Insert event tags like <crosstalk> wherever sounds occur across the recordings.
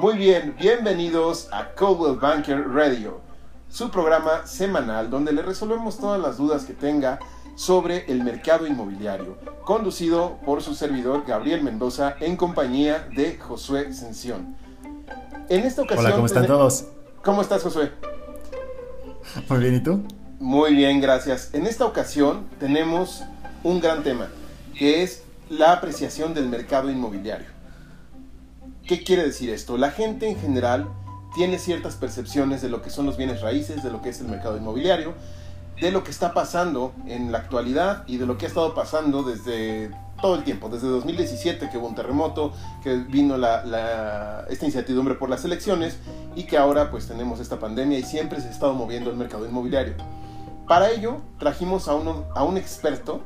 Muy bien, bienvenidos a Coldwell Banker Radio, su programa semanal donde le resolvemos todas las dudas que tenga sobre el mercado inmobiliario, conducido por su servidor Gabriel Mendoza en compañía de Josué Sención. En esta ocasión... Hola, ¿cómo están todos? ¿Cómo estás, Josué? Muy bien, ¿y tú? Muy bien, gracias. En esta ocasión tenemos un gran tema, que es la apreciación del mercado inmobiliario. ¿Qué quiere decir esto? La gente en general tiene ciertas percepciones de lo que son los bienes raíces, de lo que es el mercado inmobiliario, de lo que está pasando en la actualidad y de lo que ha estado pasando desde todo el tiempo, desde 2017 que hubo un terremoto, que vino la, esta incertidumbre por las elecciones y que ahora pues tenemos esta pandemia y siempre se ha estado moviendo el mercado inmobiliario. Para ello trajimos a, uno, a un experto,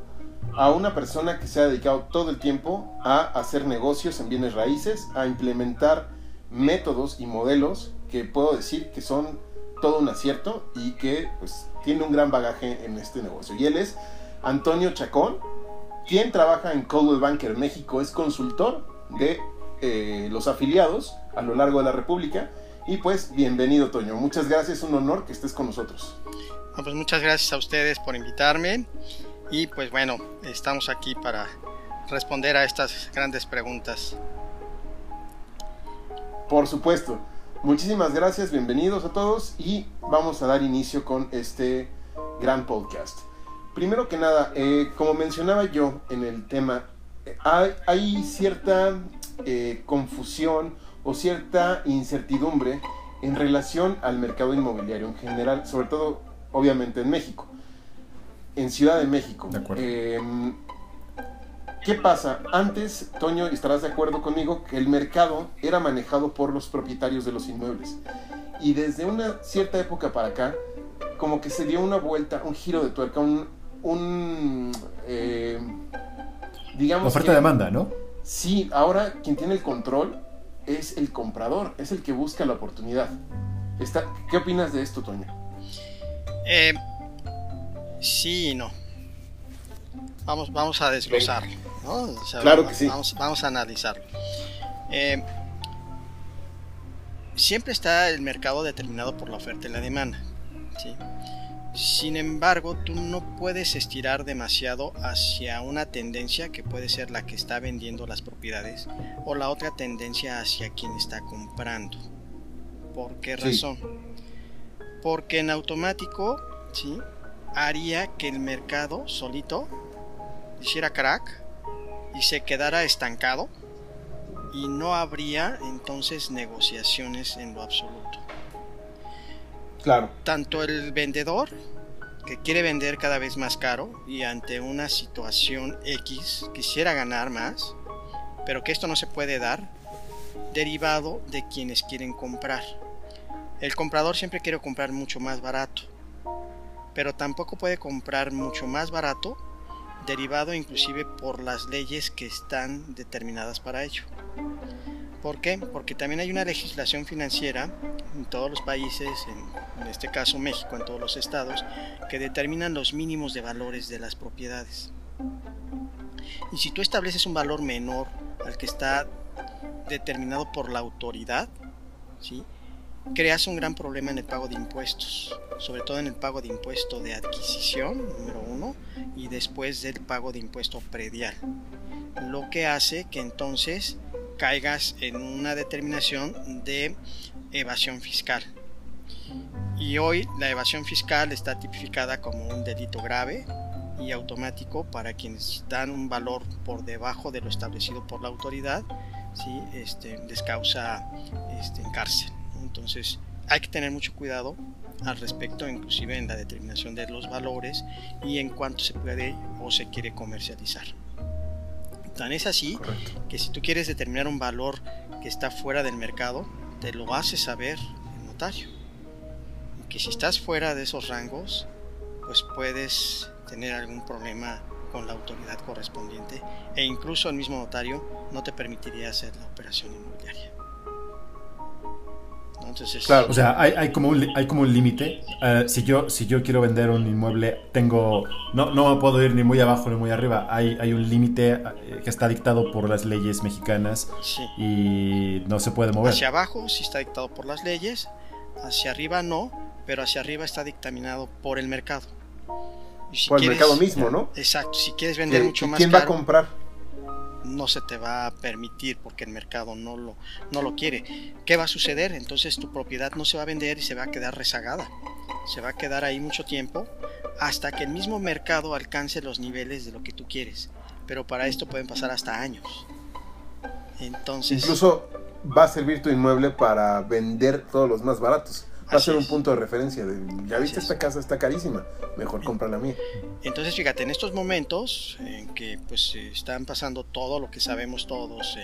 a una persona que se ha dedicado todo el tiempo a hacer negocios en bienes raíces, a implementar métodos y modelos que puedo decir que son todo un acierto y que pues tiene un gran bagaje en este negocio. Y él es Antonio Chacón, quien trabaja en Coldwell Banker México, es consultor de eh, los afiliados a lo largo de la República. Y pues bienvenido Toño, muchas gracias, un honor que estés con nosotros. pues muchas gracias a ustedes por invitarme y pues bueno, estamos aquí para responder a estas grandes preguntas. Por supuesto. Muchísimas gracias, bienvenidos a todos y vamos a dar inicio con este gran podcast. Primero que nada, eh, como mencionaba yo en el tema, hay, cierta eh, confusión o cierta incertidumbre en relación al mercado inmobiliario en general, sobre todo obviamente en México, en Ciudad de México. De acuerdo. Em, ¿Qué pasa? Antes, Toño, estarás de acuerdo conmigo, que el mercado era manejado por los propietarios de los inmuebles. Y desde una cierta época para acá, como que se dio una vuelta, un giro de tuerca, un... un eh, digamos... Oferta-demanda, ¿no? Sí, ahora quien tiene el control es el comprador, es el que busca la oportunidad. Está, ¿Qué opinas de esto, Toño? Eh, sí y no. Vamos, vamos a desglosarlo claro que sí. Vamos, a analizarlo. Eh, siempre está el mercado determinado por la oferta y la demanda. Sin embargo, tú no puedes estirar demasiado hacia una tendencia que puede ser la que está vendiendo las propiedades o la otra tendencia hacia quien está comprando. ¿Por qué razón? Porque en automático ¿sí? Haría que el mercado solito hiciera crack y se quedara estancado y no habría entonces negociaciones en lo absoluto. Claro. Tanto el vendedor que quiere vender cada vez más caro y ante una situación X quisiera ganar más, pero que esto no se puede dar, derivado de quienes quieren comprar. El comprador siempre quiere comprar mucho más barato, pero tampoco puede comprar mucho más barato derivado inclusive por las leyes que están determinadas para ello. ¿Por qué? Porque también hay una legislación financiera en todos los países, en, este caso México, en todos los estados, que determinan los mínimos de valores de las propiedades. Y si tú estableces un valor menor al que está determinado por la autoridad, ¿sí? Creas un gran problema en el pago de impuestos, sobre todo en el pago de impuesto de adquisición, número uno, y después del pago de impuesto predial. Lo que hace que entonces caigas en una determinación de evasión fiscal. Y hoy la evasión fiscal está tipificada como un delito grave y automático para quienes dan un valor por debajo de lo establecido por la autoridad, ¿sí? este, les causa este, en cárcel. Entonces hay que tener mucho cuidado al respecto, inclusive en la determinación de los valores y en cuánto se puede o se quiere comercializar. Tan es así que si tú quieres determinar un valor que está fuera del mercado, te lo hace saber el notario. Y que si estás fuera de esos rangos, pues puedes tener algún problema con la autoridad correspondiente e incluso el mismo notario no te permitiría hacer la operación inmobiliaria. Entonces, Claro. O sea, hay, hay como un, hay como un límite. Eh, si, yo, si yo quiero vender un inmueble, tengo no, no puedo ir ni muy abajo ni muy arriba. Hay, hay un límite eh, que está dictado por las leyes mexicanas sí. y no se puede mover. Hacia abajo sí está dictado por las leyes, hacia arriba no, pero hacia arriba está dictaminado por el mercado. Y si Por el mercado mismo, ¿no? Exacto, si quieres vender mucho que más ¿Quién va a comprar? No se te va a permitir porque el mercado no lo, no lo quiere. ¿Qué va a suceder? Entonces tu propiedad no se va a vender y se va a quedar rezagada. Se va a quedar ahí mucho tiempo hasta que el mismo mercado alcance los niveles de lo que tú quieres. Pero para esto pueden pasar hasta años. Entonces, Incluso va a servir tu inmueble para vender todos los más baratos. Va a ser un punto de referencia. De, ya viste, es. esta casa está carísima. Mejor compra la mía. Entonces, fíjate, en estos momentos en que pues están pasando todo lo que sabemos todos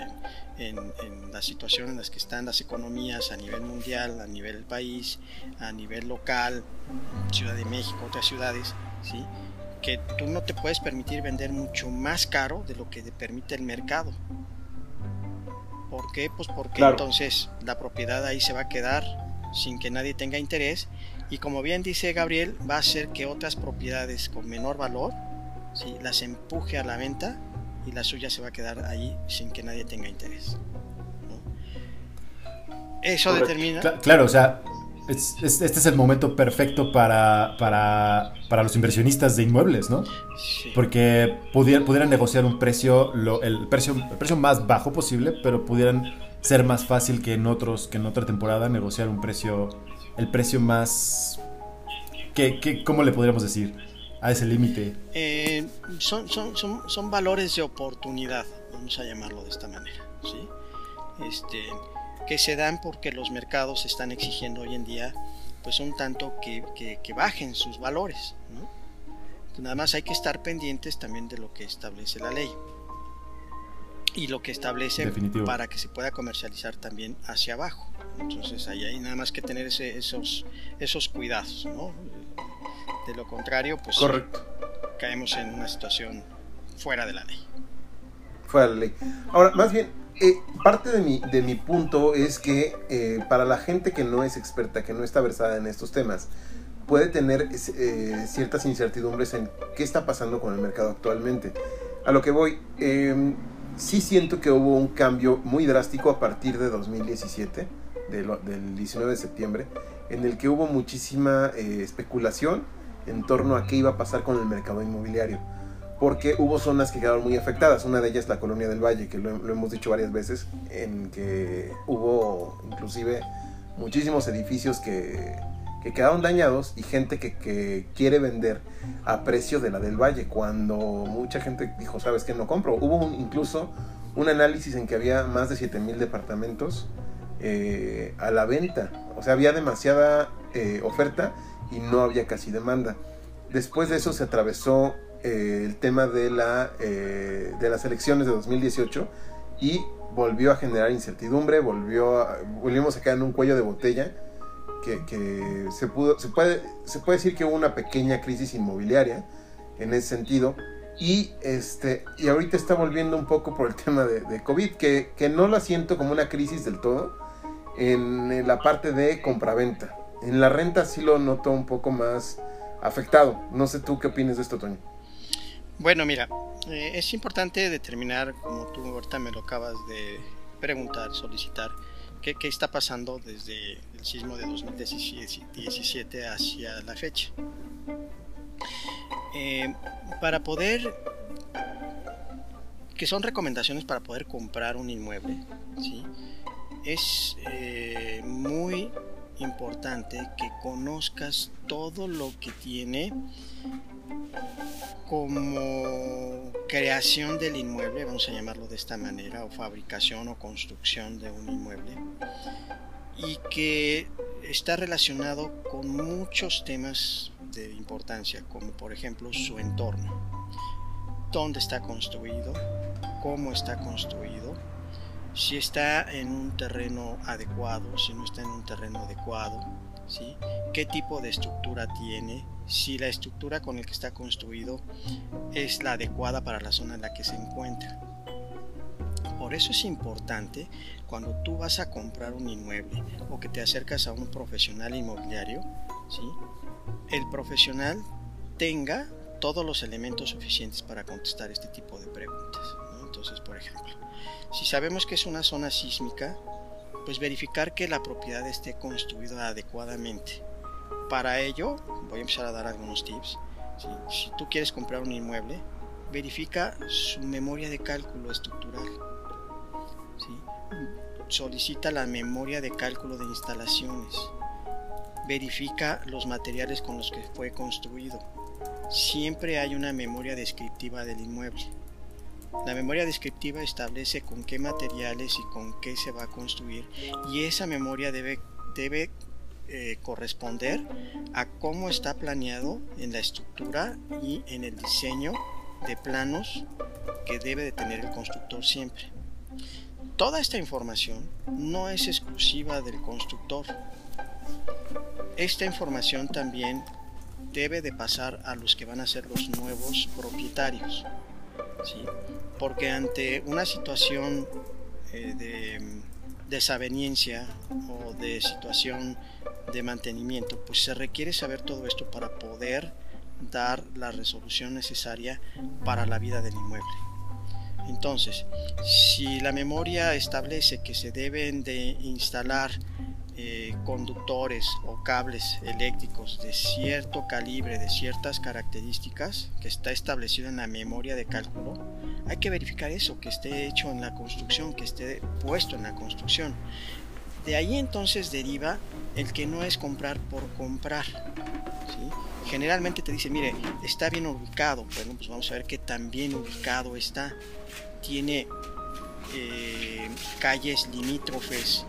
en, en- en la situación en las que están las economías a nivel mundial, a nivel país, a nivel local, Ciudad de México, otras ciudades, ¿sí? que tú no te puedes permitir vender mucho más caro de lo que te permite el mercado. ¿Por qué? Pues porque Claro. entonces la propiedad ahí se va a quedar sin que nadie tenga interés y como bien dice Gabriel, va a hacer que otras propiedades con menor valor ¿sí? las empuje a la venta y la suya se va a quedar ahí sin que nadie tenga interés. ¿no? Eso Correcto. determina... Cla- claro, o sea, es- es- este es el momento perfecto para, para, para los inversionistas de inmuebles, ¿no? Sí. Porque pudieran, pudieran negociar un precio, lo- el, precio, el precio más bajo posible, pero pudieran ser más fácil que en otros, que en otra temporada negociar un precio, el precio más, que, que- ¿cómo le podríamos decir? A ese límite. Eh, son, son, son, son valores de oportunidad, vamos a llamarlo de esta manera, ¿sí? Este, que se dan porque los mercados están exigiendo hoy en día, pues un tanto que, que- que bajen sus valores, ¿no? Nada más hay que estar pendientes también de lo que establece la ley y lo que establece Definitivo. para que se pueda comercializar también hacia abajo. Entonces ahí hay nada más que tener ese- esos, esos cuidados, ¿no? De lo contrario, pues Correcto. caemos en una situación fuera de la ley. Fuera de la ley. Ahora, más bien, eh, parte de mi, de mi punto es que eh, para la gente que no es experta, que no está versada en estos temas, puede tener eh, ciertas incertidumbres en qué está pasando con el mercado actualmente. A lo que voy, eh, sí siento que hubo un cambio muy drástico a partir de 2017, de lo- del 19 de septiembre, en el que hubo muchísima eh, especulación en torno a qué iba a pasar con el mercado inmobiliario porque hubo zonas que quedaron muy afectadas. Una de ellas la colonia del Valle, que lo, lo hemos dicho varias veces, en que hubo inclusive muchísimos edificios que, que quedaron dañados y gente que, quiere vender a precio de la del Valle, cuando mucha gente dijo, sabes que no compro. Hubo un- incluso un análisis en que había más de 7000 departamentos eh, a la venta. O sea, había demasiada eh, oferta y no había casi demanda. Después de eso se atravesó eh, el tema de, la, eh, de las elecciones de 2018 y volvió a generar incertidumbre, volvió volvimos a quedar en un cuello de botella que, se, pudo, se, puede, se puede decir que hubo una pequeña crisis inmobiliaria en ese sentido. Y, este, y ahorita está volviendo un poco por el <laughs> tema de, de COVID, que, que no la siento como una crisis del todo en la parte de compraventa. En la renta sí lo noto un poco más afectado. No sé tú qué opinas de esto, Toño. Bueno, mira, eh, es importante determinar, como tú ahorita me lo acabas de preguntar, solicitar, qué, está pasando desde el sismo de 2017 hacia la fecha. Eh, para poder, que son recomendaciones para poder comprar un inmueble, ¿sí? es eh, muy importante que conozcas todo lo que tiene como creación del inmueble, vamos a llamarlo de esta manera, o fabricación o construcción de un inmueble, y que está relacionado con muchos temas de importancia, como por ejemplo su entorno, dónde está construido, cómo está construido, si está en un terreno adecuado, si no está en un terreno adecuado, ¿sí? qué tipo de estructura tiene, si la estructura con la que está construido es la adecuada para la zona en la que se encuentra. Por eso es importante cuando tú vas a comprar un inmueble o que te acercas a un profesional inmobiliario, ¿sí? el profesional tenga todos los elementos suficientes para contestar este tipo de preguntas. Entonces, por ejemplo, si sabemos que es una zona sísmica, pues verificar que la propiedad esté construida adecuadamente. Para ello, voy a empezar a dar algunos tips. Si tú quieres comprar un inmueble, verifica su memoria de cálculo estructural. Solicita la memoria de cálculo de instalaciones. Verifica los materiales con los que fue construido. Siempre hay una memoria descriptiva del inmueble. La memoria descriptiva establece con qué materiales y con qué se va a construir y esa memoria debe, debe eh, corresponder a cómo está planeado en la estructura y en el diseño de planos que debe de tener el constructor siempre. Toda esta información no es exclusiva del constructor. Esta información también debe de pasar a los que van a ser los nuevos propietarios. Porque ante una situación eh, de desaveniencia o de situación de mantenimiento, pues se requiere saber todo esto para poder dar la resolución necesaria para la vida del inmueble. Entonces, si la memoria establece que se deben de instalar eh, conductores o cables eléctricos de cierto calibre, de ciertas características, que está establecido en la memoria de cálculo, hay que verificar eso, que esté hecho en la construcción, que esté puesto en la construcción. De ahí entonces deriva el que no es comprar por comprar. Generalmente te dice, mire, está bien ubicado. Bueno, pues vamos a ver qué tan bien ubicado está. Tiene eh, calles limítrofes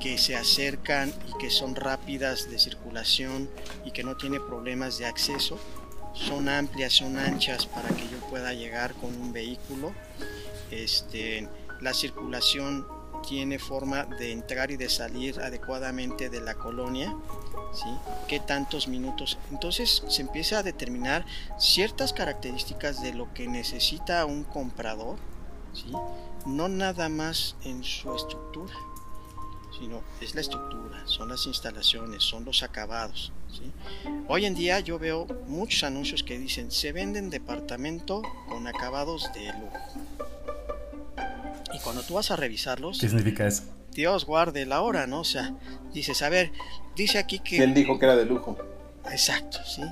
que se acercan y que son rápidas de circulación y que no tiene problemas de acceso. Son amplias, son anchas para que yo pueda llegar con un vehículo. Este, la circulación tiene forma de entrar y de salir adecuadamente de la colonia, ¿sí? ¿Qué tantos minutos? Entonces se empieza a determinar ciertas características de lo que necesita un comprador, ¿sí? No nada más en su estructura, sino es la estructura, son las instalaciones, son los acabados. ¿sí? Hoy en día yo veo muchos anuncios que dicen se venden departamento con acabados de lujo. Y cuando tú vas a revisarlos... ¿Qué significa eso? Dios guarde la hora, ¿no? O sea, dices, a ver, dice aquí que... ¿Quién dijo que era de lujo? Exacto, sí.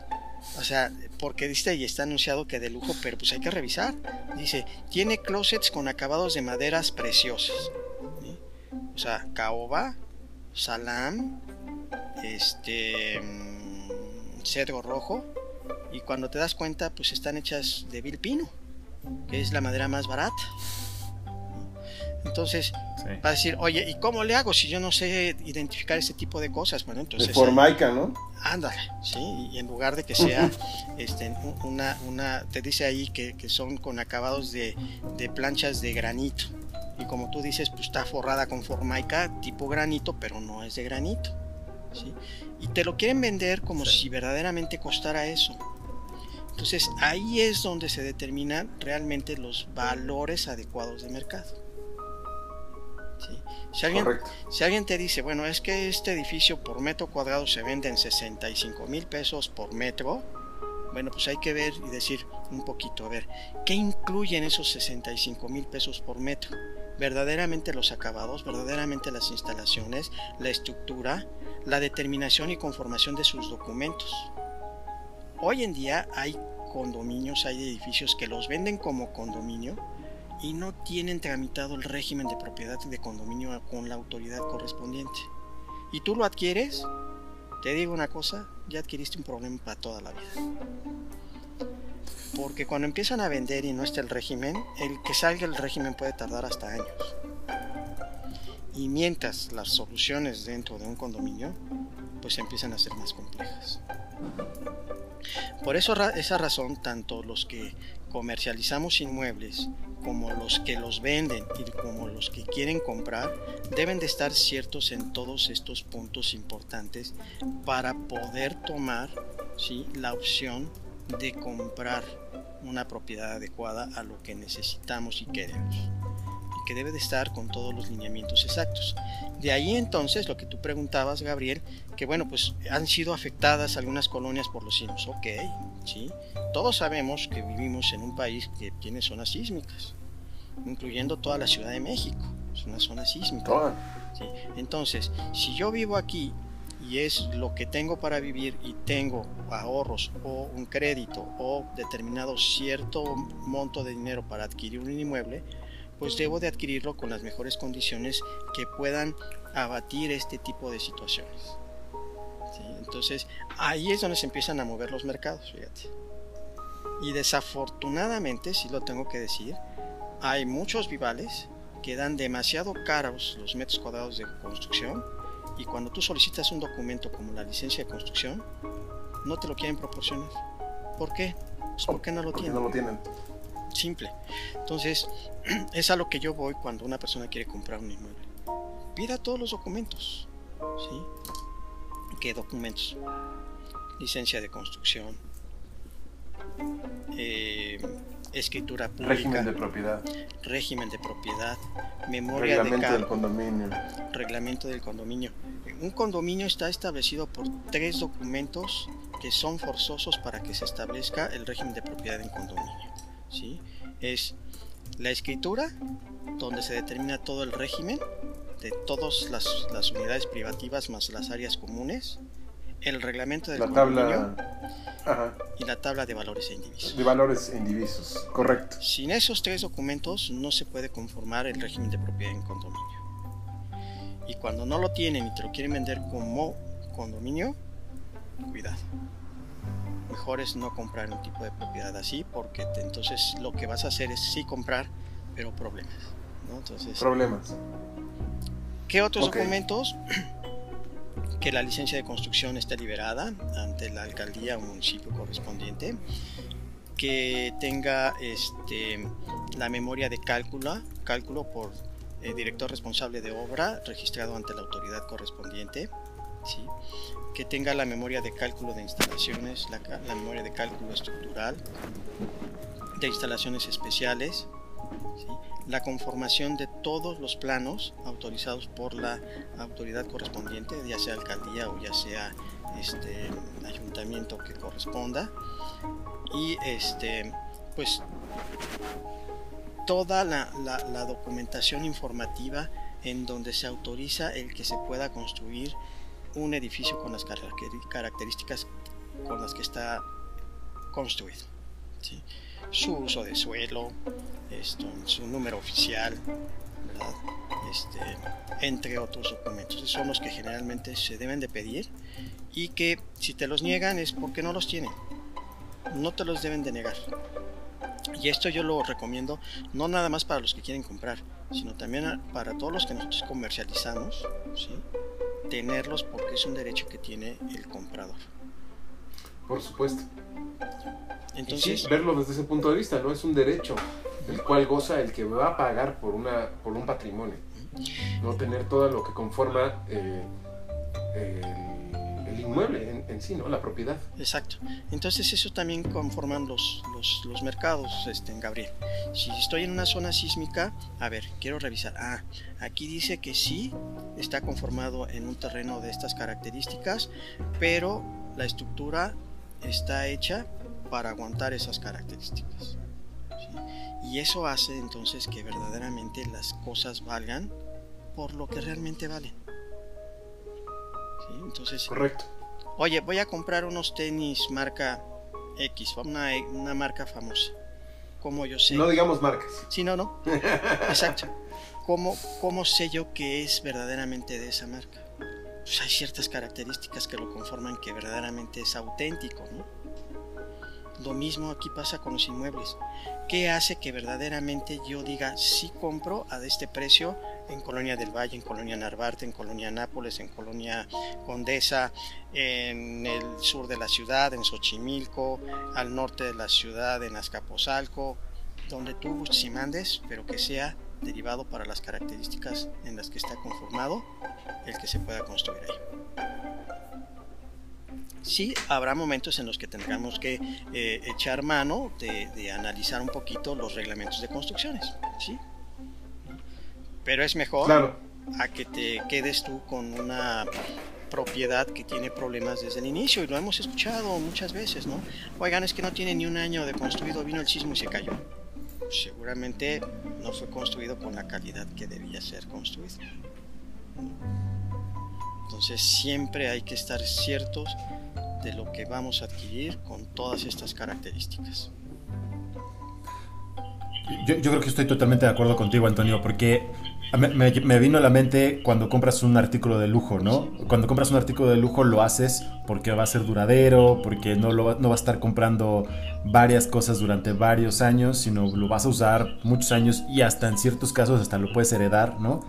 O sea, porque dice y está anunciado que de lujo, pero pues hay que revisar. Dice, tiene closets con acabados de maderas preciosas. O sea, caoba, salam, este, mm, cedro rojo. Y cuando te das cuenta, pues están hechas de vil pino, que es la madera más barata. Entonces, va a decir, oye, ¿y cómo le hago si yo no sé identificar este tipo de cosas? Bueno, entonces... De formaica, ¿no? Ándale, sí, y en lugar de que sea <laughs> este, una, una, te dice ahí que, son con acabados de, planchas de granito. Y como tú dices, pues está forrada con formaica tipo granito, pero no es de granito. ¿sí? Y te lo quieren vender como si verdaderamente costara eso. Entonces ahí es donde se determinan realmente los valores adecuados de mercado. Si, alguien, si alguien te dice, bueno, es que este edificio por metro cuadrado se vende en 65 mil pesos por metro, bueno, pues hay que ver y decir un poquito, a ver, ¿qué incluyen esos 65 mil pesos por metro? Verdaderamente los acabados, verdaderamente las instalaciones, la estructura, la determinación y conformación de sus documentos. Hoy en día hay condominios, hay edificios que los venden como condominio, y no tienen tramitado el régimen de propiedad de condominio con la autoridad correspondiente. Y tú lo adquieres, te digo una cosa, ya adquiriste un problema para toda la vida. Porque cuando empiezan a vender y no está el régimen, el que salga el régimen puede tardar hasta años. Y mientras las soluciones dentro de un condominio, pues empiezan a ser más complejas. Por eso, esa razón, tanto los que comercializamos inmuebles como los que los venden y como los que quieren comprar deben de estar ciertos en todos estos puntos importantes para poder tomar la opción de comprar una propiedad adecuada a lo que necesitamos y queremos. que debe de estar con todos los lineamientos exactos. De ahí entonces lo que tú preguntabas, Gabriel, que bueno, pues han sido afectadas algunas colonias por los sismos. Ok, sí. Todos sabemos que vivimos en un país que tiene zonas sísmicas, incluyendo toda la Ciudad de México. Es una zona sísmica. Entonces, si yo vivo aquí y es lo que tengo para vivir y tengo ahorros o un crédito o determinado cierto monto de dinero para adquirir un inmueble, pues debo de adquirirlo con las mejores condiciones que puedan abatir este tipo de situaciones. Entonces ahí es donde se empiezan a mover los mercados, fíjate. Y desafortunadamente, si lo tengo que decir, hay muchos vivales que dan demasiado caros los metros cuadrados de construcción y cuando tú solicitas un documento como la licencia de construcción, no te lo quieren proporcionar. ¿Por qué? Pues porque no lo tienen. No lo tienen. Simple. Entonces, <clears throat> es a lo que yo voy cuando una persona quiere comprar un inmueble. Pida todos los documentos. ¿Sí? ¿Qué documentos? Licencia de construcción. Eh, escritura pública, régimen de propiedad, régimen de propiedad, memoria reglamento de del condominio, reglamento del condominio. Un condominio está establecido por tres documentos que son forzosos para que se establezca el régimen de propiedad en condominio. ¿sí? Es la escritura, donde se determina todo el régimen de todas las, las unidades privativas más las áreas comunes, el reglamento del la condominio tabla, y la tabla de valores e indivisos. De valores e indivisos, correcto. Sin esos tres documentos no se puede conformar el régimen de propiedad en condominio. Y cuando no lo tienen y te lo quieren vender como condominio, cuidado. Mejor es no comprar un tipo de propiedad así porque entonces lo que vas a hacer es sí comprar, pero problemas. ¿no? Entonces, problemas. ¿Qué otros documentos? Que la licencia de construcción esté liberada ante la alcaldía o municipio correspondiente, que tenga este, la memoria de cálculo, cálculo por el director responsable de obra registrado ante la autoridad correspondiente, ¿sí? que tenga la memoria de cálculo de instalaciones, la, la memoria de cálculo estructural, de instalaciones especiales, la conformación de todos los planos autorizados por la autoridad correspondiente, ya sea alcaldía o ya sea este ayuntamiento que corresponda y este pues toda la, documentación informativa en donde se autoriza el que se pueda construir un edificio con las características con las que está construido. ¿Sí? su uso de suelo, esto, su número oficial, Este, entre otros documentos. son los que generalmente se deben de pedir y que si te los niegan es porque no los tienen. No te los deben de negar. Y esto yo lo recomiendo no nada más para los que quieren comprar, sino también para todos los que nosotros comercializamos, ¿sí? tenerlos porque es un derecho que tiene el comprador. Por supuesto. Entonces, verlo desde ese punto de vista, ¿no? Es un derecho el cual goza el que va a pagar por, una, por un patrimonio. No tener todo lo que conforma eh, el, inmueble en, sí, ¿no? La propiedad. Exacto. Entonces eso también conforman los, los, mercados, este, en Gabriel. Si estoy en una zona sísmica, a ver, quiero revisar. Ah, aquí dice que sí está conformado en un terreno de estas características, pero la estructura está hecha para aguantar esas características. Y eso hace entonces que verdaderamente las cosas valgan por lo que realmente valen. Entonces, Correcto. Oye, voy a comprar unos tenis marca X, una, una marca famosa. como yo sé? No digamos marcas. Sí, no, no. <laughs> Exacto. ¿Cómo, ¿Cómo sé yo que es verdaderamente de esa marca? Pues hay ciertas características que lo conforman que verdaderamente es auténtico, ¿no? Lo mismo aquí pasa con los inmuebles. ¿Qué hace que verdaderamente yo diga sí compro a este precio en Colonia del Valle, en Colonia Narvarte, en Colonia Nápoles, en Colonia Condesa, en el sur de la ciudad, en Xochimilco, al norte de la ciudad, en Azcapotzalco, donde tú si mandes, pero que sea derivado para las características en las que está conformado el que se pueda construir ahí sí habrá momentos en los que tendremos que eh, echar mano de, analizar un poquito los reglamentos de construcciones, ¿sí? Pero es mejor Claro. a que te quedes tú con una propiedad que tiene problemas desde el inicio y lo hemos escuchado muchas veces, ¿no? Oigan, es que no tiene ni un año de construido, vino el sismo y se cayó. Seguramente no fue construido con la calidad que debía ser construido. Entonces siempre hay que estar ciertos de lo que vamos a adquirir con todas estas características. Yo, yo creo que estoy totalmente de acuerdo contigo, Antonio, porque me, me- me vino a la mente cuando compras un artículo de lujo, ¿no? Cuando compras un artículo de lujo lo haces porque va a ser duradero, porque no, lo, no va a estar comprando varias cosas durante varios años, sino lo vas a usar muchos años y hasta en ciertos casos hasta lo puedes heredar, ¿no?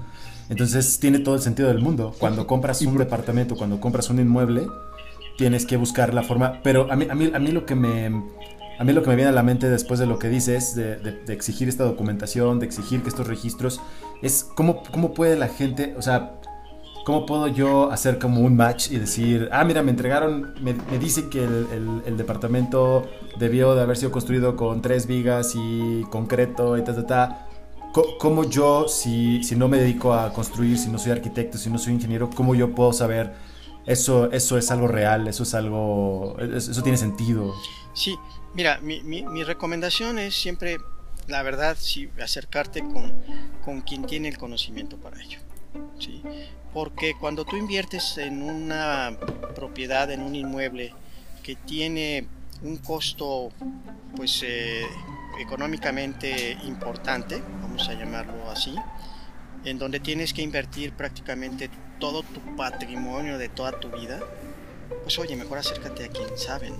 Entonces tiene todo el sentido del mundo. Cuando compras un departamento, cuando compras un inmueble, tienes que buscar la forma. Pero a mí, a mí, a mí lo que me. A mí lo que me viene a la mente después de lo que dices, de, exigir esta documentación, de exigir que estos registros, es cómo, cómo puede la gente, o sea, cómo puedo yo hacer como un match y decir, ah, mira, me entregaron, me, me dice que el, departamento debió de haber sido construido con tres vigas y concreto y ta, ta, ta. ¿Cómo yo, si, si no me dedico a construir, si no soy arquitecto, si no soy ingeniero, cómo yo puedo saber eso, eso es algo real, eso es algo, eso, tiene sentido? Sí, mira, mi, mi, mi recomendación es siempre, la verdad, sí, acercarte con, con quien tiene el conocimiento para ello. ¿sí? Porque cuando tú inviertes en una propiedad, en un inmueble que tiene un costo, pues, eh, económicamente importante, vamos a llamarlo así, en donde tienes que invertir prácticamente todo tu patrimonio de toda tu vida, pues oye, mejor acércate a quien sabe, ¿no?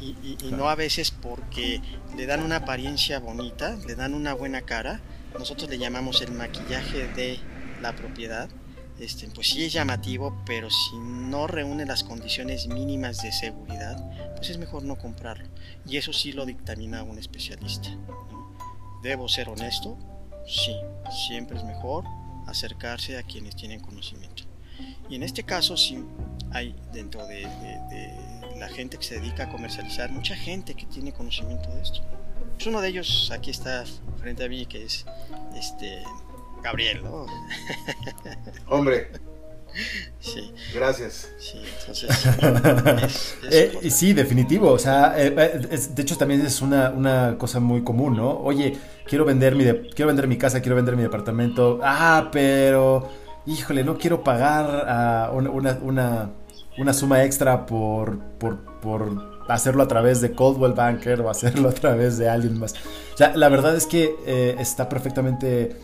y, y- y no a veces porque le dan una apariencia bonita, le dan una buena cara, nosotros le llamamos el maquillaje de la propiedad, este, pues sí es llamativo, pero si no reúne las condiciones mínimas de seguridad, pues es mejor no comprarlo. Y eso sí lo dictamina un especialista. ¿no? Debo ser honesto, sí, siempre es mejor acercarse a quienes tienen conocimiento. Y en este caso sí hay dentro de, la gente que se dedica a comercializar, mucha gente que tiene conocimiento de esto. Uno de ellos aquí está frente a mí, que es este Gabriel, ¿no? <laughs> Hombre, Sí, gracias. sí, entonces... <laughs> es- es Eh, sí, definitivo. O sea, eh, eh, es- de hecho también es una, una cosa muy común, ¿no? Oye, quiero vender mi de- quiero vender mi casa, quiero vender mi departamento. Ah, pero híjole, no quiero pagar ah, una, una, una, una suma extra por, por, por hacerlo a través de Coldwell Banker o hacerlo a través de alguien más. O sea, la verdad es que eh, está perfectamente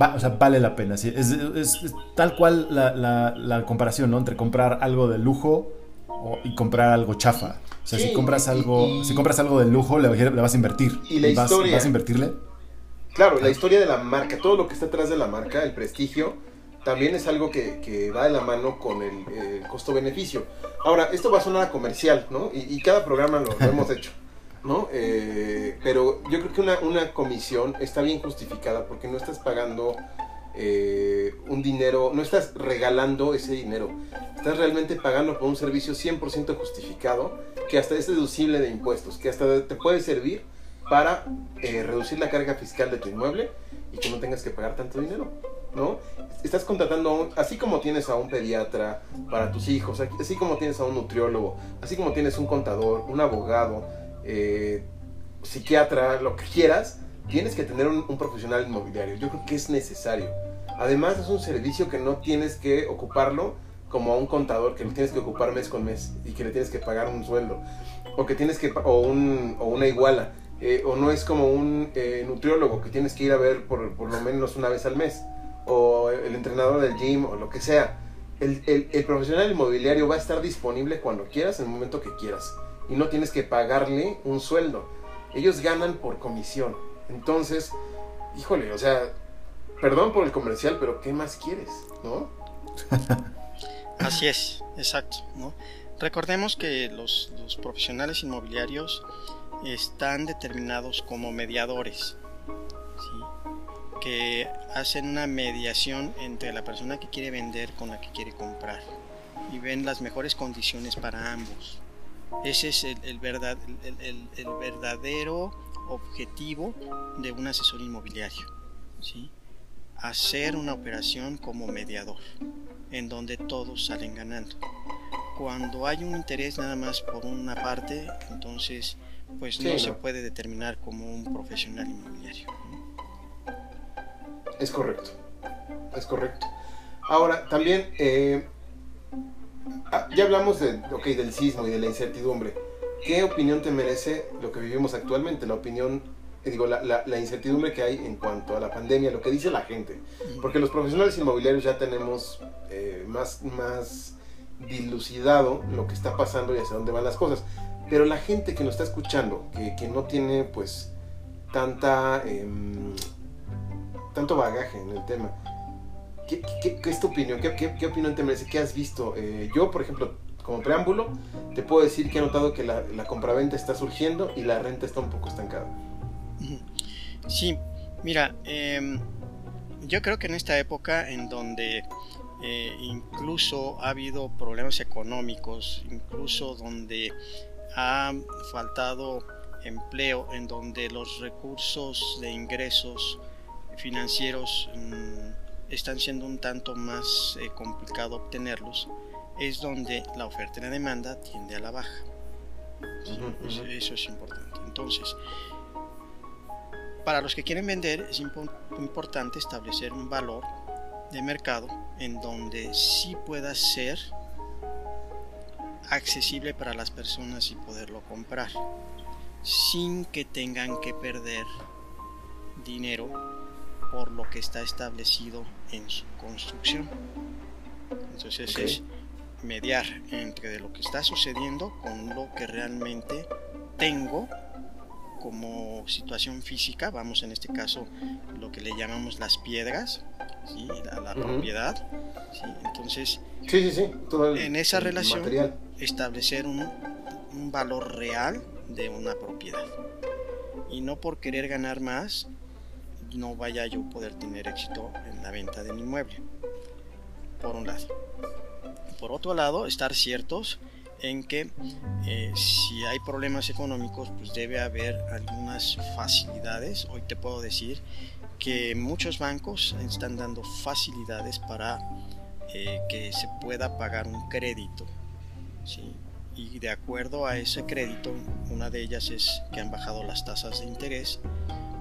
Va- o sea, vale la pena. sí. Es, es- es tal cual la, la- la comparación, ¿no? Entre comprar algo de lujo o- y comprar algo chafa. O sea, Sí, si compras algo, y- si compras algo de lujo, le, le vas a invertir. Y la vas, historia. vas a invertirle. Claro, la historia de la marca, todo lo que está atrás de la marca, el prestigio, también es algo que, que va de la mano con el costo-beneficio. Ahora, esto va a sonar a comercial, ¿no? Y, y cada programa lo, lo hemos <laughs> hecho, ¿no? Eh, pero yo creo que una, comisión está bien justificada porque no estás pagando eh, un dinero, no estás regalando ese dinero, estás realmente pagando por un servicio 100% justificado que hasta es deducible de impuestos, que hasta te puede servir para eh, reducir la carga fiscal de tu inmueble y que no tengas que pagar tanto dinero, ¿no? Estás contratando, a un- así como tienes a un pediatra para tus hijos, así como tienes a un nutriólogo, así como tienes un contador, un abogado, eh, psiquiatra, lo que quieras, tienes que tener un, profesional inmobiliario. Yo creo que es necesario. Además es un servicio que no tienes que ocuparlo como a un contador que lo tienes que ocupar mes con mes y que le tienes que pagar un sueldo. O que tienes que o, un, o una iguala. Eh, o no es como un eh, nutriólogo que tienes que ir a ver por, por lo menos una vez al mes. O el entrenador del gym o lo que sea. El, el- el profesional inmobiliario va a estar disponible cuando quieras en el momento que quieras y no tienes que pagarle un sueldo ellos ganan por comisión entonces híjole o sea perdón por el comercial pero qué más quieres no <laughs> Así es, exacto. ¿no? Recordemos que los, profesionales inmobiliarios están determinados como mediadores, que hacen una mediación entre la persona que quiere vender con la que quiere comprar y ven las mejores condiciones para ambos. Ese es el, el verdad- el- el- el verdadero objetivo de un asesor inmobiliario. ¿sí? hacer una operación como mediador, en donde todos salen ganando. Cuando hay un interés nada más por una parte, entonces pues no, se puede determinar como un profesional inmobiliario. Es correcto, es correcto. Ahora, también, eh, ah, ya hablamos de, okay, del sismo y de la incertidumbre. ¿Qué opinión te merece lo que vivimos actualmente? La opinión, eh, digo, la, la, incertidumbre que hay en cuanto a la pandemia, lo que dice la gente. Porque los profesionales inmobiliarios ya tenemos eh, más, más dilucidado lo que está pasando y hacia dónde van las cosas. Pero la gente que nos está escuchando, que, que no tiene pues tanta, em, tanto bagaje en el tema, ¿qué, qué, qué es tu opinión? ¿Qué, ¿Qué, opinión te merece? ¿Qué has visto? Eh, yo, por ejemplo, como preámbulo, te puedo decir que he notado que la, la compraventa está surgiendo y la renta está un poco estancada. Sí, mira, eh, yo creo que en esta época en donde eh, incluso ha habido problemas económicos, incluso donde ha faltado empleo en donde los recursos de ingresos financieros mm, están siendo un tanto más eh, complicado obtenerlos, es donde la oferta y la demanda tiende a la baja. Eso, es importante. Entonces, para los que quieren vender es importante establecer un valor de mercado en donde sí pueda ser accesible para las personas y poderlo comprar sin que tengan que perder dinero por lo que está establecido en su construcción. Entonces es mediar entre lo que está sucediendo con lo que realmente tengo como situación física, vamos en este caso lo que le llamamos las piedras, la, propiedad. Entonces, en esa relación establecer un, valor real de una propiedad. Y no por querer ganar más, no vaya yo a poder tener éxito en la venta de mi inmueble. Por un lado. Por otro lado, estar ciertos en que eh, si hay problemas económicos, pues debe haber algunas facilidades. Hoy te puedo decir que muchos bancos están dando facilidades para eh, que se pueda pagar un crédito y de acuerdo a ese crédito, una de ellas es que han bajado las tasas de interés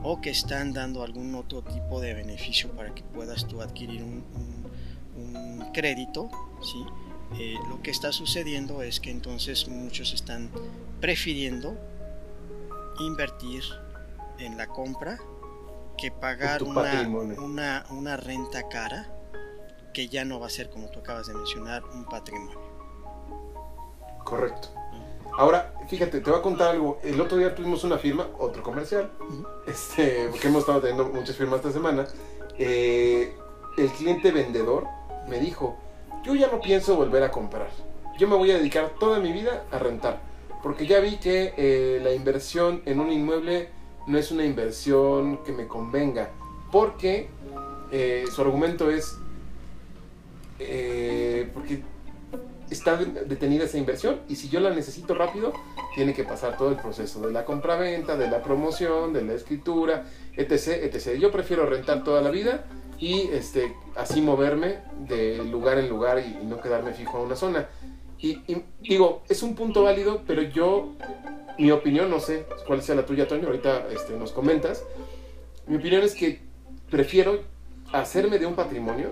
o que están dando algún otro tipo de beneficio para que puedas tú adquirir un, crédito. ¿sí? Eh, lo que está sucediendo es que entonces muchos están prefiriendo invertir en la compra que pagar una, una, una renta cara que ya no va a ser como tú acabas de mencionar un patrimonio. Correcto. Ahora, fíjate, te voy a contar algo. El otro día tuvimos una firma, otro comercial, este, porque hemos estado teniendo muchas firmas esta semana. Eh, el cliente vendedor me dijo, yo ya no pienso volver a comprar. Yo me voy a dedicar toda mi vida a rentar. Porque ya vi que eh, la inversión en un inmueble no es una inversión que me convenga. Porque eh, su argumento es, porque está detenida esa inversión y si yo la necesito rápido, tiene que pasar todo el proceso de la compraventa, de la promoción, de la escritura, etc, etc. Yo prefiero rentar toda la vida y este, así moverme de lugar en lugar y, no quedarme fijo a una zona. Y, digo, es un punto válido, pero yo, mi opinión, no sé cuál sea la tuya, Toño, ahorita este, nos comentas. Mi opinión es que prefiero hacerme de un patrimonio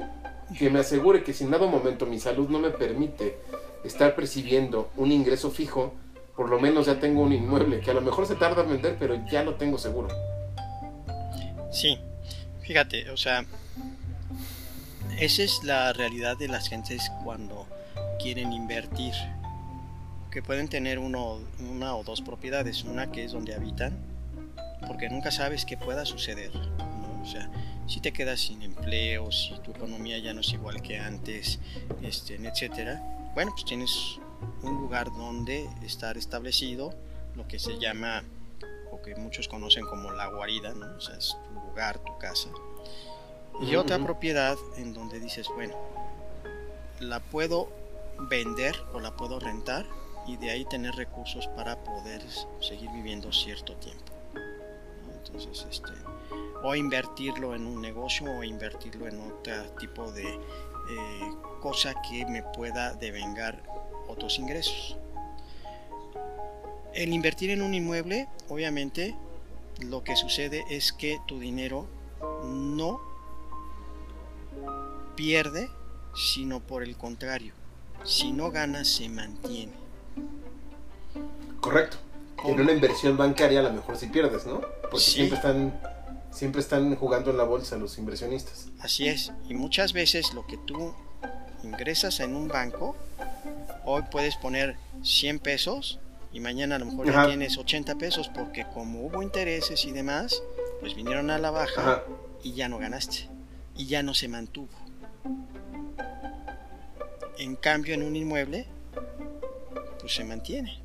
que me asegure que si en dado momento mi salud no me permite estar percibiendo un ingreso fijo, por lo menos ya tengo un inmueble que a lo mejor se tarda en vender, pero ya lo tengo seguro. Sí, fíjate, o sea, esa es la realidad de las gentes cuando quieren invertir, que pueden tener uno, una o dos propiedades, una que es donde habitan, porque nunca sabes qué pueda suceder, o sea, si te quedas sin empleo, si tu economía ya no es igual que antes, este, etcétera, bueno, pues tienes un lugar donde estar establecido, lo que se llama, o que muchos conocen como la guarida, ¿no? O sea, es tu lugar, tu casa. Y otra propiedad en donde dices, bueno, la puedo vender o la puedo rentar y de ahí tener recursos para poder seguir viviendo cierto tiempo. Entonces, este, o invertirlo en un negocio o invertirlo en otro tipo de eh, cosa que me pueda devengar otros ingresos. El invertir en un inmueble, obviamente, lo que sucede es que tu dinero no pierde, sino por el contrario, si no ganas se mantiene. Correcto. En una inversión bancaria a lo mejor sí pierdes, ¿no? Porque siempre están siempre están jugando en la bolsa los inversionistas. Así es, y muchas veces lo que tú ingresas en un banco, hoy puedes poner 100 pesos y mañana a lo mejor ya tienes 80 pesos porque como hubo intereses y demás, pues vinieron a la baja y ya no ganaste y ya no se mantuvo. En cambio en un inmueble, pues se mantiene.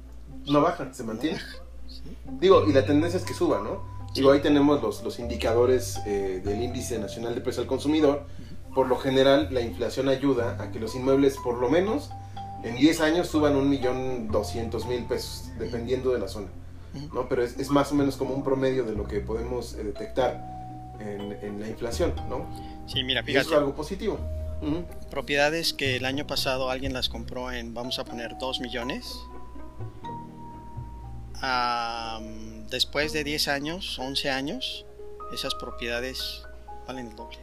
No baja, se mantiene. Digo, y la tendencia es que suba, ¿no? Digo, ahí tenemos los, los indicadores eh, del índice nacional de precio al consumidor. Por lo general, la inflación ayuda a que los inmuebles, por lo menos, en 10 años suban un millón doscientos mil pesos, dependiendo de la zona. ¿no? Pero es, es, más o menos como un promedio de lo que podemos eh, detectar en, en, la inflación, ¿no? Sí, mira, fíjate. eso es algo positivo. Propiedades que el año pasado alguien las compró en, vamos a poner, 2 millones. Después de 10 años, 11 años, esas propiedades valen el doble.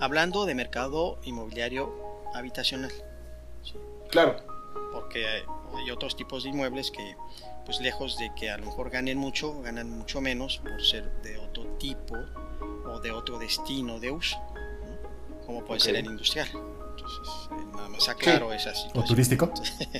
Hablando de mercado inmobiliario habitacional. Claro. Porque hay otros tipos de inmuebles que, pues lejos de que a lo mejor ganen mucho, ganan mucho menos por ser de otro tipo o de otro destino de uso, como puede ser el industrial. Entonces, esa situación. ¿O turístico?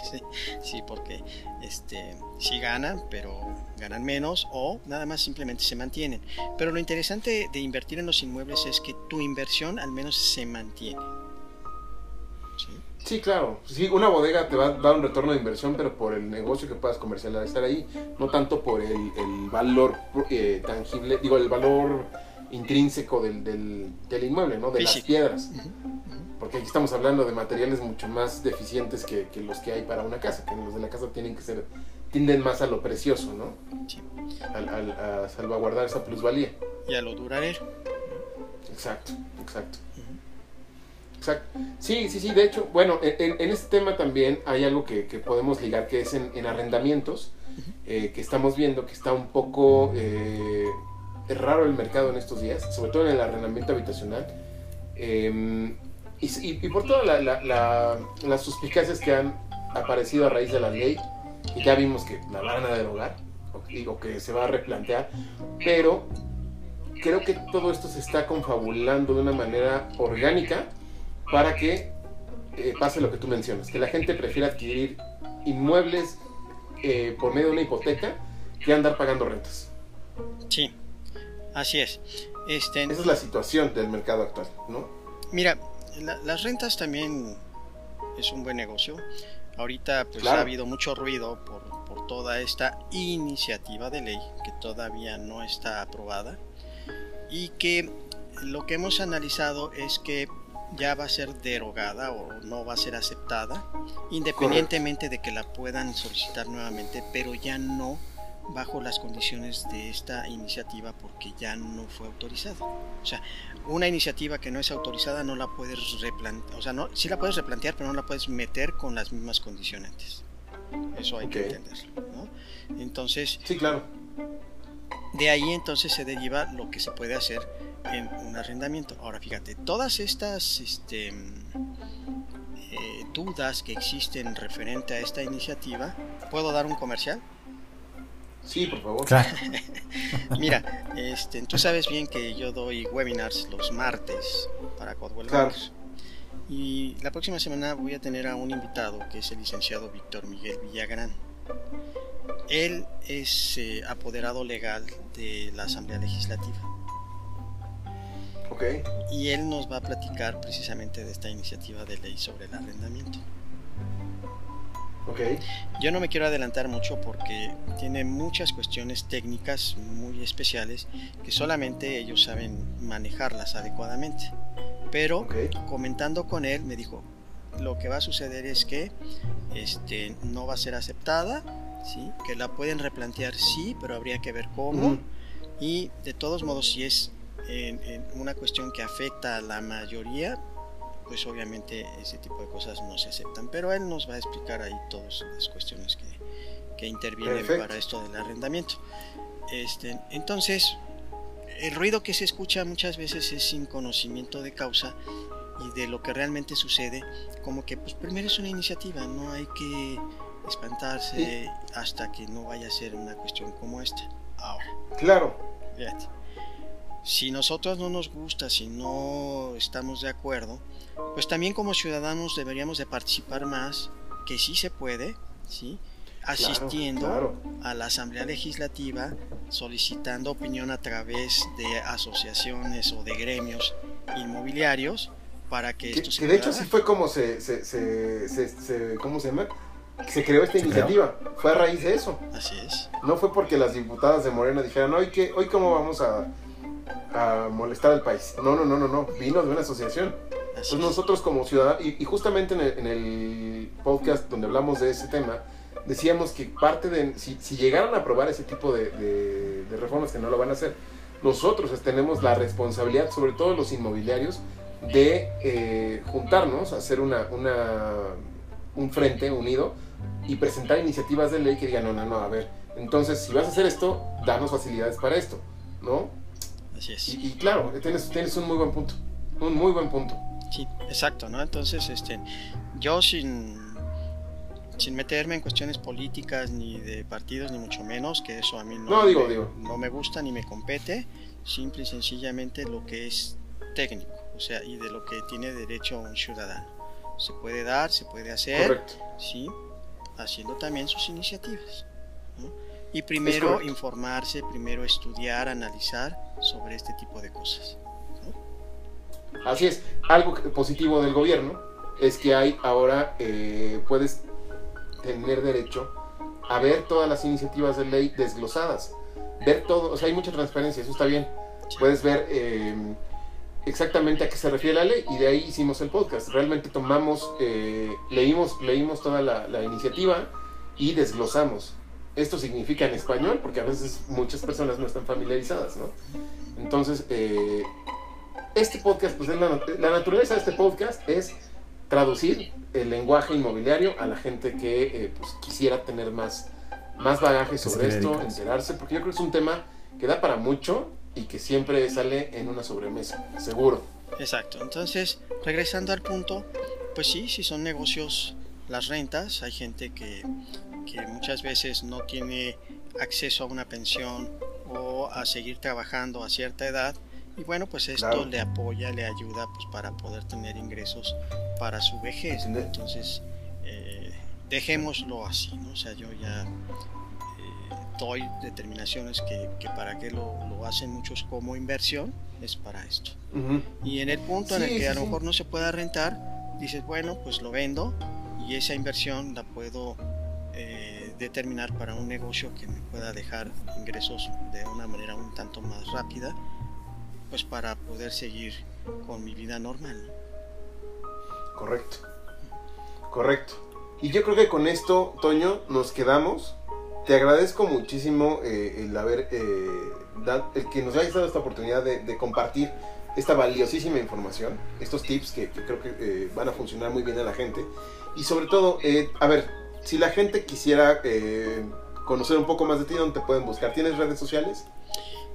<laughs> sí, porque este, sí ganan, pero ganan menos o nada más simplemente se mantienen. Pero lo interesante de invertir en los inmuebles es que tu inversión al menos se mantiene. Sí, claro. Sí, una bodega te va a dar un retorno de inversión, pero por el negocio que puedas comercializar ahí, no tanto por el, valor eh, tangible, digo, el valor intrínseco del, del, inmueble, ¿no? De las piedras. Porque aquí estamos hablando de materiales mucho más deficientes que, los que hay para una casa, que los de la casa tienen que ser, tienden más a lo precioso, ¿no? Sí. a salvaguardar esa plusvalía. Y a lo duradero. Exacto, exacto. Exacto. Sí, sí, sí. De hecho, bueno, en, este tema también hay algo que, podemos ligar, que es en, arrendamientos, eh, que estamos viendo que está un poco eh, raro el mercado en estos días, sobre todo en el arrendamiento habitacional. Em, y, por todas las suspicacias que han aparecido a raíz de la ley, y ya vimos que la van a derogar, o, digo que se va a replantear, pero creo que todo esto se está confabulando de una manera orgánica para que eh, pase lo que tú mencionas, que la gente prefiera adquirir inmuebles eh, por medio de una hipoteca que andar pagando rentas. Sí, así es. Este, Esa es la situación del mercado actual, ¿no? Mira, las rentas también es un buen negocio. Ahorita pues ha habido mucho ruido por, por toda esta iniciativa de ley que todavía no está aprobada y que lo que hemos analizado es que ya va a ser derogada o no va a ser aceptada, independientemente de que la puedan solicitar nuevamente, pero ya no bajo las condiciones de esta iniciativa porque ya no fue autorizada. O sea, una iniciativa que no es autorizada no la puedes replantear, o sea, no, sí la puedes replantear, pero no la puedes meter con las mismas condiciones. Eso hay que entenderlo. ¿no? Entonces, sí, claro. De ahí entonces se deriva lo que se puede hacer en un arrendamiento. Ahora fíjate, todas estas este, eh, dudas que existen referente a esta iniciativa, ¿puedo dar un comercial? Sí, por favor. <laughs> Mira, este, tú sabes bien que yo doy webinars los martes para Codwell Y la próxima semana voy a tener a un invitado que es el licenciado Víctor Miguel Villagrán. Él es eh, apoderado legal de la Asamblea Legislativa. Y él nos va a platicar precisamente de esta iniciativa de ley sobre el arrendamiento. Okay. Yo no me quiero adelantar mucho porque tiene muchas cuestiones técnicas muy especiales que solamente ellos saben manejarlas adecuadamente. Pero comentando con él me dijo, lo que va a suceder es que este, no va a ser aceptada, ¿sí? que la pueden replantear sí, pero habría que ver cómo Y de todos modos, si es en, en una cuestión que afecta a la mayoría, pues obviamente ese tipo de cosas no se aceptan. Pero él nos va a explicar ahí todas las cuestiones que, que intervienen Perfecto. para esto del arrendamiento. Este, entonces, el ruido que se escucha muchas veces es sin conocimiento de causa y de lo que realmente sucede, como que pues primero es una iniciativa, no hay que espantarse hasta que no vaya a ser una cuestión como esta. Ahora, Claro, fíjate, si nosotros no nos gusta, si no estamos de acuerdo, pues también como ciudadanos deberíamos de participar más, que sí se puede, ¿sí? asistiendo claro. a la Asamblea Legislativa solicitando opinión a través de asociaciones o de gremios inmobiliarios para que Que, esto se que de hecho pueda sí dar. fue como se, se, se, se- se- ¿cómo se llama? Se creó esta ¿Se creó? iniciativa. Fue a raíz de eso. Así es. No fue porque las diputadas de Morena dijeran, hoy, que, hoy cómo vamos a, a molestar al país. No, no, no, no, no. Vino de una asociación. Así Entonces es. nosotros como ciudadanos, y, y justamente en el, en el podcast donde hablamos de ese tema, decíamos que parte de, si, si llegaran a aprobar ese tipo de, de- de reformas que no lo van a hacer, nosotros tenemos la responsabilidad, sobre todo los inmobiliarios, de eh, juntarnos, hacer una, una, un frente unido y presentar iniciativas de ley que digan, no, no, no, a ver, entonces si vas a hacer esto, danos facilidades para esto, ¿no? Así es. Y, y claro, tienes, tienes un muy buen punto, un muy buen punto. Sí, exacto, ¿no? Entonces, este, yo sin, sin meterme en cuestiones políticas ni de partidos ni mucho menos, que eso a mí no, No, digo, me, digo. no me gusta ni me compete, simple y sencillamente lo que es técnico, o sea, y de lo que tiene derecho un ciudadano. Se puede dar, se puede hacer, Correcto. sí, haciendo también sus iniciativas. ¿no? Y primero informarse, primero estudiar, analizar sobre este tipo de cosas. Así es. Algo positivo del gobierno es que hay ahora, eh, puedes tener derecho a ver todas las iniciativas de ley desglosadas. Ver todo, o sea, hay mucha transparencia, eso está bien. Puedes ver eh, exactamente a qué se refiere la ley y de ahí hicimos el podcast. Realmente tomamos, eh, leímos, leímos toda la, la iniciativa y desglosamos. Esto significa en español, porque a veces muchas personas no están familiarizadas, ¿no? Entonces, eh, este podcast, pues es la, la naturaleza de este podcast es traducir el lenguaje inmobiliario a la gente que eh, pues, quisiera tener más, más bagaje sobre esto, enterarse, porque yo creo que es un tema que da para mucho y que siempre sale en una sobremesa, seguro. Exacto. Entonces, regresando al punto, pues sí, si son negocios las rentas, hay gente que, que muchas veces no tiene acceso a una pensión o a seguir trabajando a cierta edad y bueno, pues esto Claro. le apoya, le ayuda pues para poder tener ingresos para su vejez. ¿no? Entonces, eh, dejémoslo así, ¿no? O sea, yo ya eh, doy determinaciones que, que para qué lo, lo hacen muchos como inversión es para esto. Y en el punto en el que sí, a lo sí. mejor no se pueda rentar, dices, bueno, pues lo vendo y esa inversión la puedo eh, determinar para un negocio que me pueda dejar ingresos de una manera un tanto más rápida, pues para poder seguir con mi vida normal. ¿no? Correcto. Correcto. Y yo creo que con esto, Toño, nos quedamos. Te agradezco muchísimo eh, el haber, eh, el que nos hayas dado esta oportunidad de, compartir esta valiosísima información, estos tips que, que creo que eh, van a funcionar muy bien a la gente. Y sobre todo, eh, a ver, si la gente quisiera conocer un poco más de ti, ¿dónde te pueden buscar? ¿Tienes redes sociales?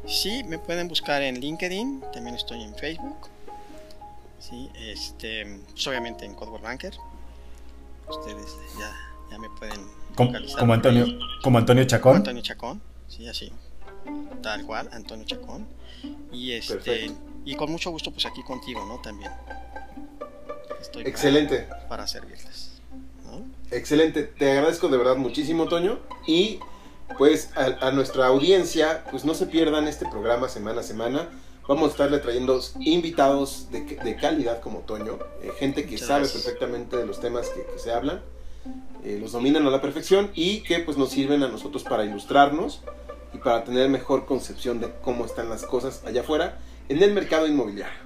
Sí, me pueden buscar en LinkedIn, también estoy en Facebook. Sí, este, pues obviamente en Codeword Banker. Ustedes ya, ya me pueden Como, localizar como. Antonio, como Antonio Como Chacón. Antonio Chacón, sí, así. Tal cual, Antonio Chacón. Y este Perfecto. y con mucho gusto pues aquí contigo, ¿no? También. Estoy para- Excelente. Para, servirles. ¿no? Excelente, te agradezco de verdad muchísimo, Toño. Y pues a, a nuestra audiencia, pues no se pierdan este programa semana a semana. Vamos a estarle trayendo invitados de, de calidad como Toño, eh, gente que Muchas sabe gracias. perfectamente de los temas que, que se hablan, eh, los dominan a la perfección y que pues nos sirven a nosotros para ilustrarnos y para tener mejor concepción de cómo están las cosas allá afuera en el mercado inmobiliario.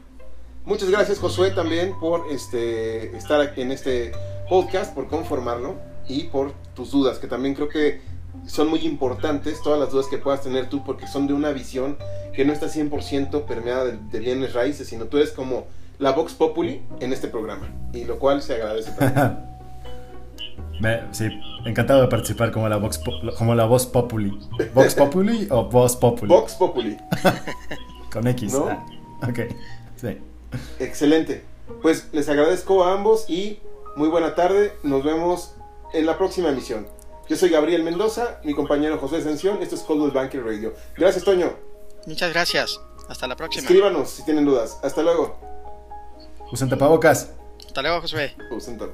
Muchas gracias Josué también por este, estar en este podcast, por conformarlo y por tus dudas, que también creo que son muy importantes todas las dudas que puedas tener tú porque son de una visión que no está 100% permeada de, de bienes raíces, sino tú eres como la Vox Populi en este programa, y lo cual se agradece también. <laughs> Me- sí, encantado de participar como la Vox, como la Voz Populi. ¿Vox Populi o Voz Populi? Vox Populi. <laughs> Con X. ¿No? ah, ok. Sí. Excelente. Pues les agradezco a ambos y muy buena tarde. Nos vemos en la próxima emisión. Yo soy Gabriel Mendoza, mi compañero José Ascensión. Esto es Coldwell Banker Radio. Gracias, Toño. Muchas gracias. Hasta la próxima. Escríbanos si tienen dudas. Hasta luego. Usen tapabocas. Hasta luego, Josué. Usen todo.